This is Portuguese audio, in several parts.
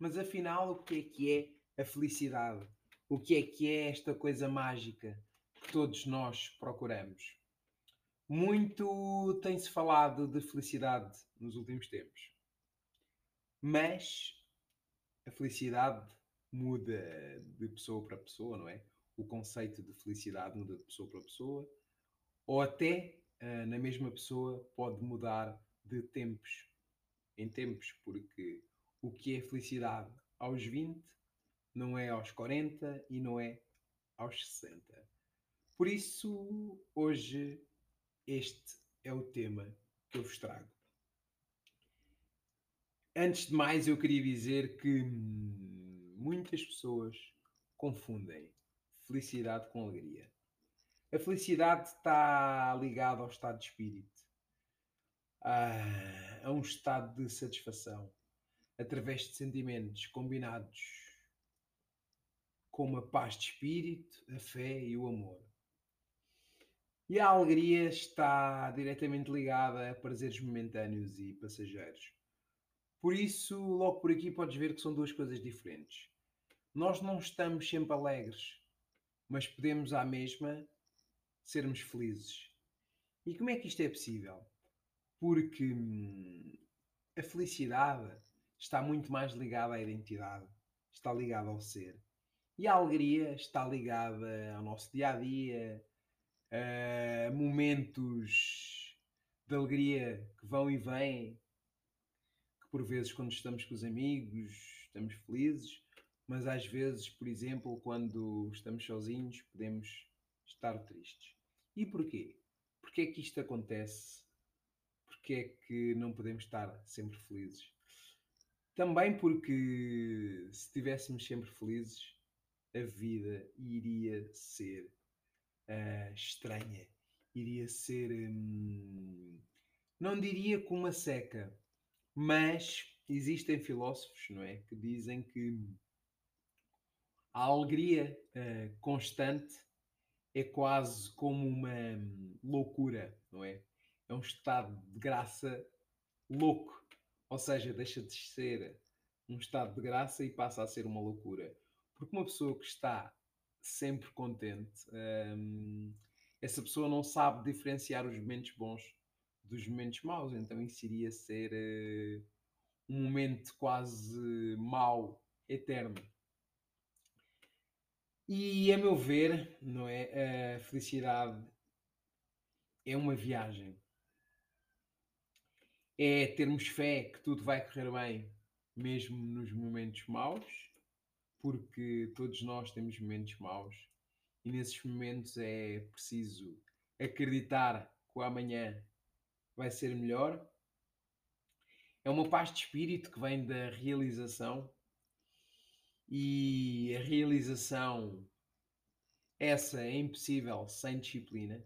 Mas afinal, o que é que é a felicidade? O que é que é esta coisa mágica que todos nós procuramos? Muito tem-se falado de felicidade nos últimos tempos. Mas a felicidade muda de pessoa para pessoa, não é? O conceito de felicidade muda de pessoa para pessoa, ou até uh, na mesma pessoa pode mudar de tempos em tempos, porque o que é felicidade aos 20 não é aos 40 e não é aos 60. Por isso, hoje, este é o tema que eu vos trago. Antes de mais, eu queria dizer que muitas pessoas confundem felicidade com alegria. A felicidade está ligada ao estado de espírito, a, a um estado de satisfação, através de sentimentos combinados com a paz de espírito, a fé e o amor. E a alegria está diretamente ligada a prazeres momentâneos e passageiros. Por isso, logo por aqui podes ver que são duas coisas diferentes. Nós não estamos sempre alegres, mas podemos à mesma sermos felizes. E como é que isto é possível? Porque hum, a felicidade está muito mais ligada à identidade, está ligada ao ser. E a alegria está ligada ao nosso dia a dia, a momentos de alegria que vão e vêm, que por vezes, quando estamos com os amigos, estamos felizes, mas às vezes, por exemplo, quando estamos sozinhos, podemos estar tristes. E porquê? Porquê é que isto acontece? Porquê é que não podemos estar sempre felizes? Também porque se estivéssemos sempre felizes, a vida iria ser uh, estranha, iria ser. Hum, não diria como uma seca, mas existem filósofos, não é? Que dizem que a alegria uh, constante é quase como uma loucura, não é? É um estado de graça louco, ou seja, deixa de ser um estado de graça e passa a ser uma loucura. Porque uma pessoa que está sempre contente, hum, essa pessoa não sabe diferenciar os momentos bons dos momentos maus, então isso iria ser uh, um momento quase mau, eterno. E a meu ver, não é? A felicidade é uma viagem. É termos fé que tudo vai correr bem, mesmo nos momentos maus, porque todos nós temos momentos maus e nesses momentos é preciso acreditar que o amanhã vai ser melhor. É uma paz de espírito que vem da realização e a realização, essa é impossível sem disciplina.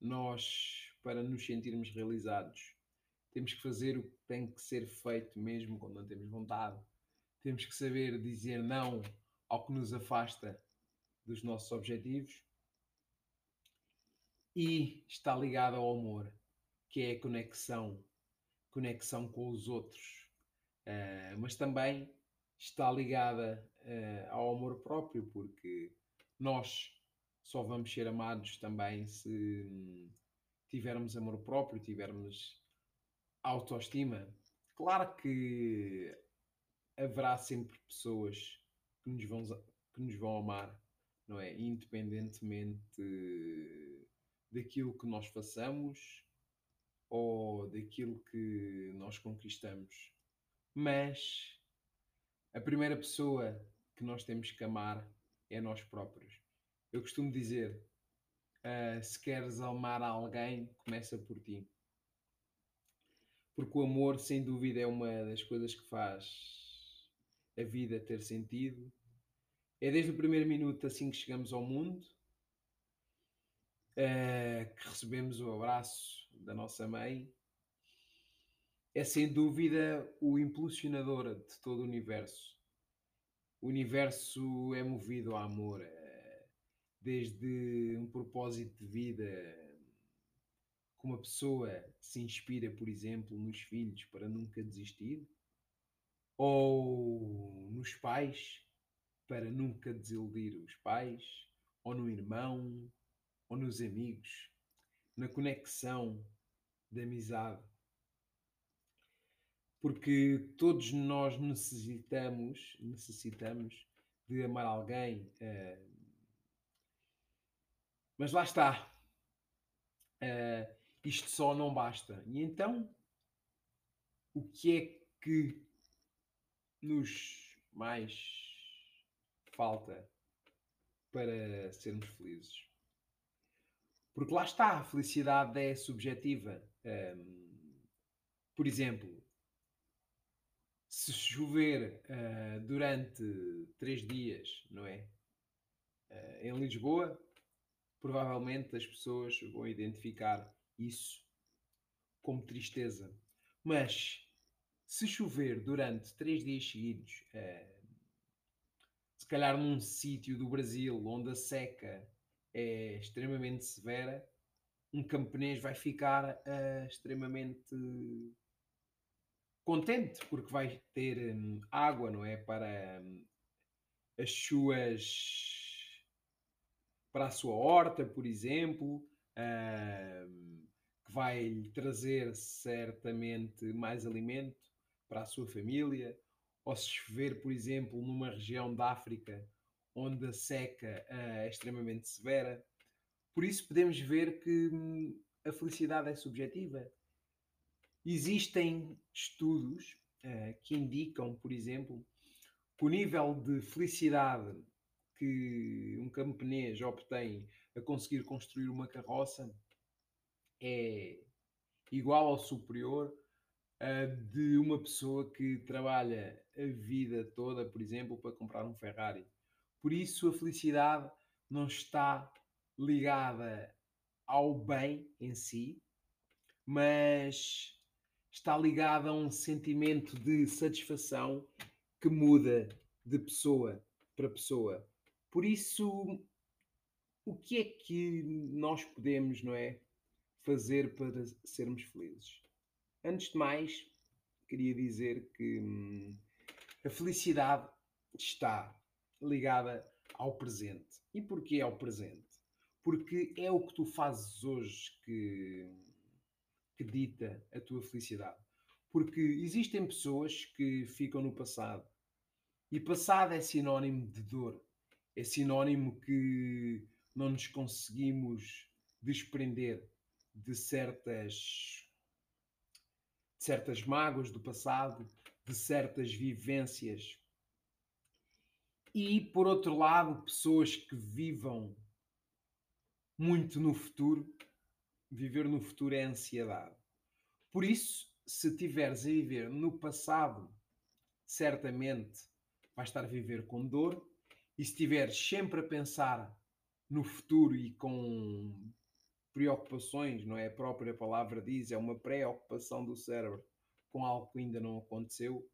Nós, para nos sentirmos realizados, temos que fazer o que tem que ser feito mesmo quando não temos vontade. Temos que saber dizer não ao que nos afasta dos nossos objetivos. E está ligado ao amor, que é a conexão, conexão com os outros, uh, mas também está ligada uh, ao amor próprio, porque nós só vamos ser amados também se tivermos amor próprio, tivermos autoestima. Claro que haverá sempre pessoas que nos vão, que nos vão amar, não é? Independentemente daquilo que nós façamos ou daquilo que nós conquistamos. Mas a primeira pessoa que nós temos que amar é nós próprios. Eu costumo dizer: uh, se queres amar alguém, começa por ti. Porque o amor, sem dúvida, é uma das coisas que faz a vida ter sentido. É desde o primeiro minuto, assim que chegamos ao mundo, uh, que recebemos o abraço da nossa mãe é sem dúvida o impulsionador de todo o universo. O universo é movido a amor, é, desde um propósito de vida, como a pessoa se inspira, por exemplo, nos filhos para nunca desistir, ou nos pais, para nunca desiludir os pais, ou no irmão, ou nos amigos, na conexão de amizade. Porque todos nós necessitamos, necessitamos de amar alguém. Uh, mas lá está. Uh, isto só não basta. E então, o que é que nos mais falta para sermos felizes? Porque lá está, a felicidade é subjetiva. Um, por exemplo, se chover uh, durante três dias, não é? Uh, em Lisboa, provavelmente as pessoas vão identificar isso como tristeza. Mas se chover durante três dias seguidos, uh, se calhar num sítio do Brasil onde a seca é extremamente severa, um camponês vai ficar uh, extremamente contente porque vai ter um, água, não é? Para um, as suas. para a sua horta, por exemplo. Que vai lhe trazer certamente mais alimento para a sua família, ou se chover, por exemplo, numa região da África onde a seca uh, é extremamente severa. Por isso podemos ver que hum, a felicidade é subjetiva. Existem estudos uh, que indicam, por exemplo, que o nível de felicidade que um camponês obtém a conseguir construir uma carroça é igual ou superior a de uma pessoa que trabalha a vida toda, por exemplo, para comprar um Ferrari. Por isso, a felicidade não está ligada ao bem em si, mas está ligada a um sentimento de satisfação que muda de pessoa para pessoa. Por isso, o que é que nós podemos, não é, fazer para sermos felizes? Antes de mais, queria dizer que hum, a felicidade está ligada ao presente. E porquê ao presente? Porque é o que tu fazes hoje que, que dita a tua felicidade. Porque existem pessoas que ficam no passado. E passado é sinónimo de dor. É sinónimo que não nos conseguimos desprender de certas, de certas mágoas do passado, de certas vivências. E, por outro lado, pessoas que vivam muito no futuro, viver no futuro é ansiedade. Por isso, se tiveres a viver no passado, certamente vais estar a viver com dor, e se estiveres sempre a pensar no futuro e com preocupações, não é? A própria palavra diz, é uma preocupação do cérebro com algo que ainda não aconteceu,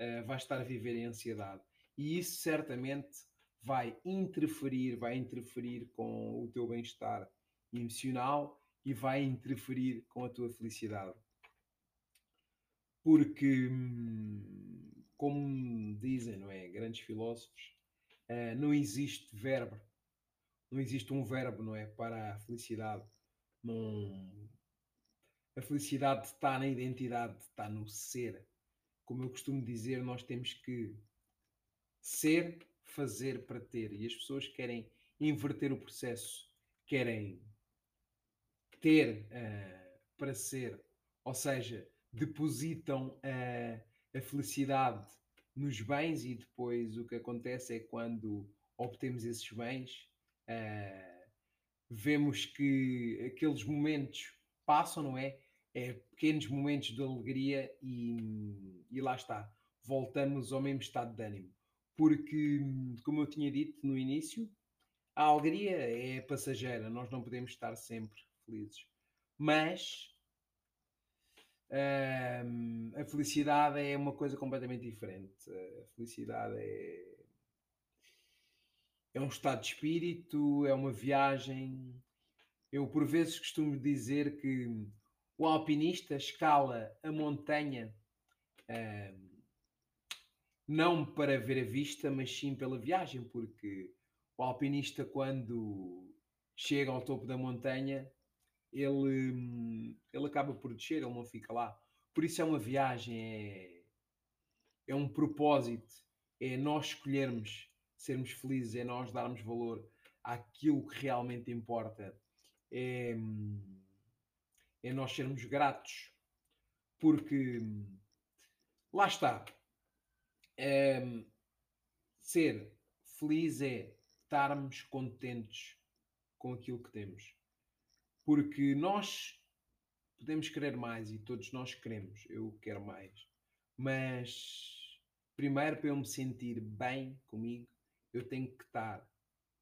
uh, vai estar a viver em ansiedade. E isso certamente vai interferir, vai interferir com o teu bem-estar emocional e vai interferir com a tua felicidade. Porque, como dizem, não é? Grandes filósofos, uh, não existe verbo, não existe um verbo, não é? Para a felicidade A felicidade está na identidade, está no ser. Como eu costumo dizer, nós temos que ser, fazer para ter. E as pessoas querem inverter o processo, querem ter uh, para ser, ou seja, depositam uh, a felicidade nos bens e depois o que acontece é quando obtemos esses bens. Uh, vemos que aqueles momentos passam, não é? É pequenos momentos de alegria e, e lá está. Voltamos ao mesmo estado de ânimo. Porque, como eu tinha dito no início, a alegria é passageira, nós não podemos estar sempre felizes. Mas hum, a felicidade é uma coisa completamente diferente. A felicidade é é um estado de espírito, é uma viagem. Eu, por vezes, costumo dizer que o alpinista escala a montanha uh, não para ver a vista, mas sim pela viagem, porque o alpinista, quando chega ao topo da montanha, ele, ele acaba por descer, ele não fica lá. Por isso é uma viagem, é, é um propósito, é nós escolhermos sermos felizes, é nós darmos valor àquilo que realmente importa, é, é nós sermos gratos, porque lá está. É, ser feliz é estarmos contentes com aquilo que temos. Porque nós podemos querer mais e todos nós queremos. Eu quero mais. Mas primeiro para eu me sentir bem comigo, eu tenho que estar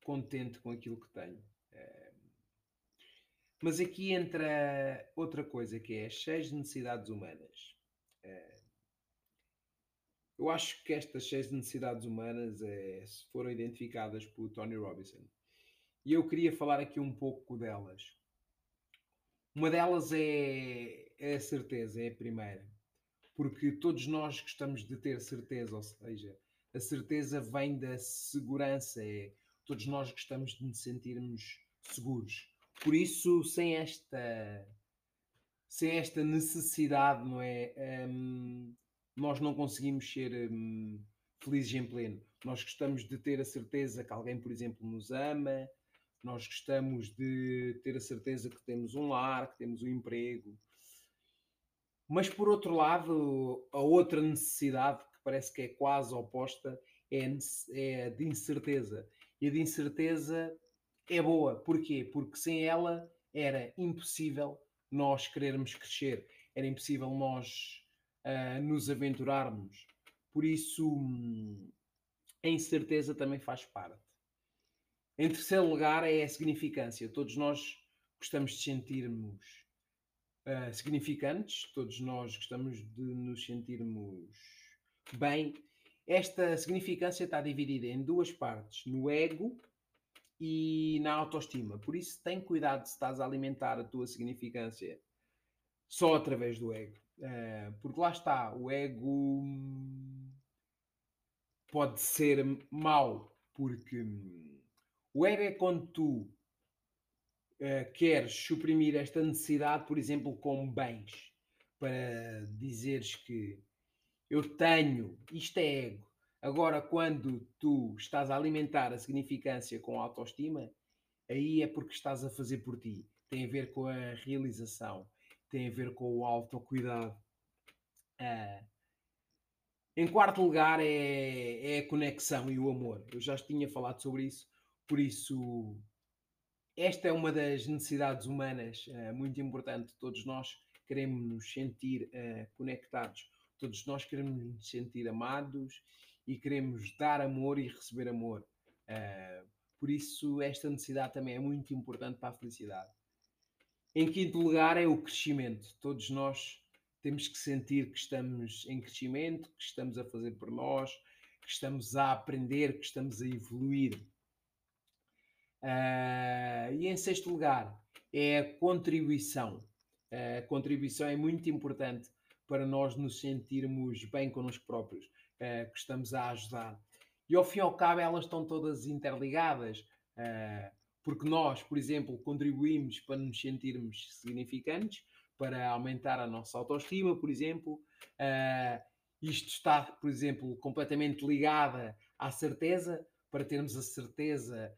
contente com aquilo que tenho. Eh, mas aqui entra outra coisa que é as seis necessidades humanas. Eh, eu acho que estas seis necessidades humanas é, foram identificadas por Tony Robinson. E eu queria falar aqui um pouco delas. Uma delas é, é a certeza, é a primeira. Porque todos nós gostamos de ter certeza, ou seja, a certeza vem da segurança, é, todos nós gostamos de nos sentirmos seguros. Por isso, sem esta, sem esta necessidade, não é? Um, nós não conseguimos ser um, felizes em pleno. Nós gostamos de ter a certeza que alguém, por exemplo, nos ama, nós gostamos de ter a certeza que temos um lar, que temos um emprego. Mas por outro lado, a outra necessidade parece que é quase oposta é, é de incerteza. E a de incerteza é boa. Porquê? Porque sem ela era impossível nós querermos crescer, era impossível nós uh, nos aventurarmos. Por isso, a incerteza também faz parte. Em terceiro lugar é a significância. Todos nós gostamos de sentirmos uh, significantes, todos nós gostamos de nos sentirmos bem. Esta significância está dividida em duas partes, no ego e na autoestima. Por isso, tem cuidado se estás a alimentar a tua significância só através do ego. Uh, porque lá está, o ego pode ser mau, porque o ego é quando tu uh, queres suprimir esta necessidade, por exemplo, com bens, para dizeres que eu tenho, isto é ego. Agora, quando tu estás a alimentar a significância com a autoestima, aí é porque estás a fazer por ti. Tem a ver com a realização, tem a ver com o autocuidado. Uh, em quarto lugar é, é a conexão e o amor. Eu já tinha falado sobre isso. Por isso, esta é uma das necessidades humanas uh, muito importante. Todos nós queremos nos sentir uh, conectados, todos nós queremos nos sentir amados e queremos dar amor e receber amor. Uh, por isso, esta necessidade também é muito importante para a felicidade. Em quinto lugar, é o crescimento. Todos nós temos que sentir que estamos em crescimento, que estamos a fazer por nós, que estamos a aprender, que estamos a evoluir. Uh, e em sexto lugar, é a contribuição. Uh, a contribuição é muito importante para nós nos sentirmos bem connosco próprios, uh, que estamos a ajudar. E ao fim e ao cabo, elas estão todas interligadas, porque nós, por exemplo, contribuímos para nos sentirmos significantes, para aumentar a nossa autoestima, por exemplo. isto está, por exemplo, completamente ligada à certeza, para termos a certeza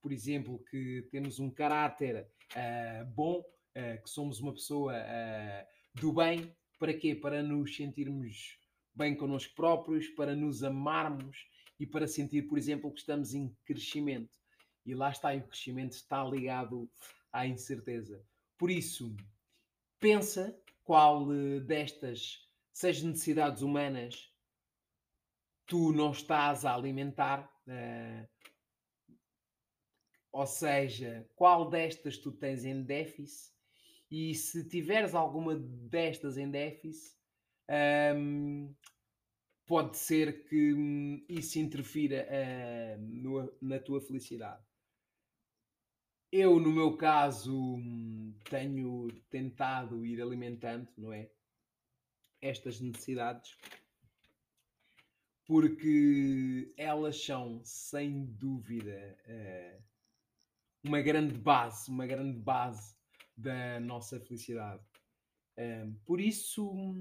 por exemplo, que temos um caráter uh, bom, uh, que somos uma pessoa uh, do bem, para quê? Para nos sentirmos bem connosco próprios, para nos amarmos e para sentir, por exemplo, que estamos em crescimento. E lá está, e o crescimento está ligado à incerteza. Por isso, pensa qual destas seis necessidades humanas tu não estás a alimentar. Uh, ou seja, qual destas tu tens em déficit e se tiveres alguma destas em déficit, um, pode ser que hum, isso interfira uh, no, na tua felicidade. Eu, no meu caso, hum, tenho tentado ir alimentando, não é? Estas necessidades. porque elas são, sem dúvida, uh, uma grande base, uma grande base da nossa felicidade. Uh, por isso,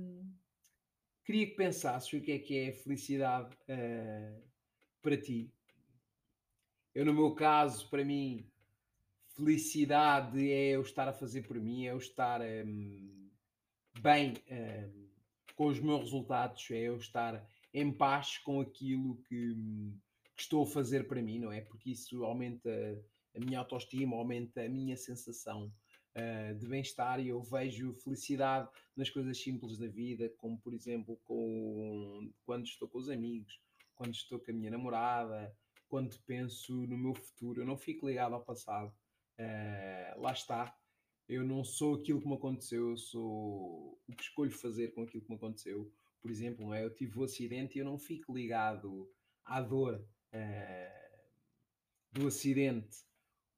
queria que pensasses o que é que é felicidade uh, para ti. Eu, no meu caso, para mim, felicidade é eu estar a fazer por mim, é eu estar um, bem um, com os meus resultados, é eu estar em paz com aquilo que, que, estou a fazer para mim, não é? Porque isso aumenta a minha autoestima, aumenta a minha sensação uh, de bem-estar e eu vejo felicidade nas coisas simples da vida, como por exemplo com, quando estou com os amigos, quando estou com a minha namorada, quando penso no meu futuro, eu não fico ligado ao passado. Uh, lá está. Eu não sou aquilo que me aconteceu, eu sou o que escolho fazer com aquilo que me aconteceu. Por exemplo, é? eu tive um acidente e eu não fico ligado à dor uh, do acidente,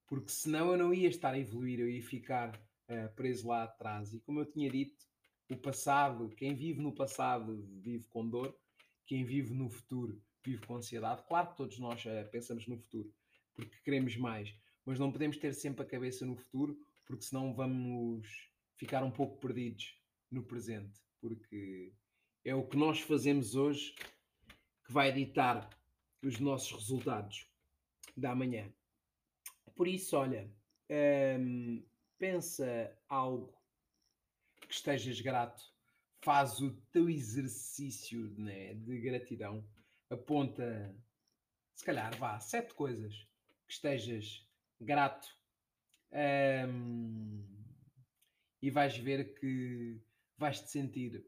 porque senão eu não ia estar a evoluir, eu ia ficar uh, preso lá atrás. E como eu tinha dito, o passado, quem vive no passado vive com dor, quem vive no futuro vive com ansiedade. Claro que todos nós uh, pensamos no futuro, porque queremos mais, mas não podemos ter sempre a cabeça no futuro, porque senão vamos ficar um pouco perdidos no presente, porque é o que nós fazemos hoje que vai ditar os nossos resultados da manhã. Por isso, olha, hum, pensa algo que estejas grato, faz o teu exercício né, de gratidão, aponta, se calhar, vá, sete coisas que estejas grato. Hum, e vais ver que vais te sentir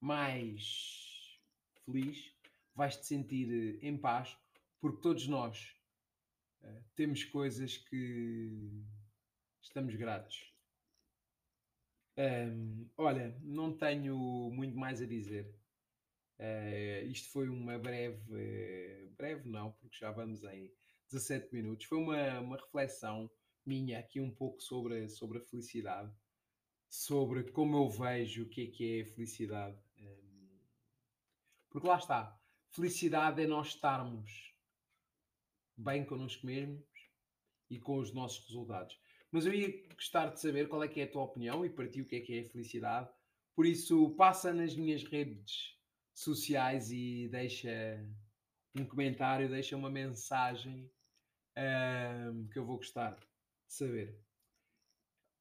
mais feliz, vais te sentir em paz, porque todos nós uh, temos coisas que estamos gratos. Um, olha, não tenho muito mais a dizer. Uh, isto foi uma breve, uh, breve não, porque já vamos em 17 minutos. Foi uma, uma reflexão minha aqui um pouco sobre, sobre a felicidade, sobre como eu vejo o que é que é felicidade. Um, porque lá está, felicidade é nós estarmos bem connosco mesmos e com os nossos resultados. Mas eu ia gostar de saber qual é que é a tua opinião e para ti o que é que é a felicidade. Por isso, passa nas minhas redes sociais e deixa um comentário, deixa uma mensagem um, que eu vou gostar de saber.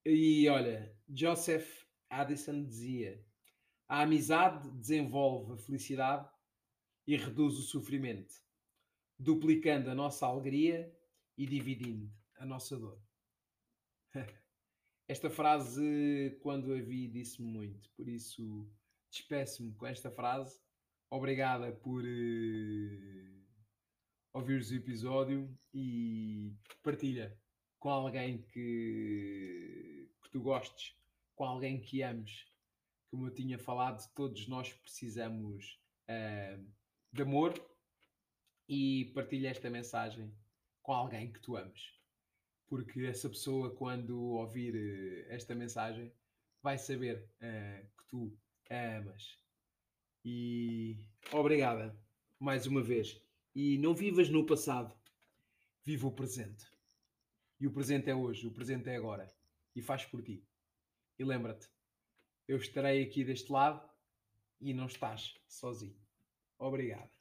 E olha, Joseph Addison dizia: a amizade desenvolve a felicidade e reduz o sofrimento, duplicando a nossa alegria e dividindo a nossa dor. Esta frase, quando a vi, disse-me muito, por isso despeço-me com esta frase. Obrigada por uh, ouvires o episódio e partilha com alguém que, que tu gostes, com alguém que ames. Como eu tinha falado, todos nós precisamos uh, de amor e partilha esta mensagem com alguém que tu ames porque essa pessoa, quando ouvir uh, esta mensagem, vai saber uh, que tu a amas. E obrigada mais uma vez. E não vivas no passado, viva o presente. E o presente é hoje, o presente é agora. E faz por ti. E lembra-te, eu estarei aqui deste lado e não estás sozinho. Obrigado.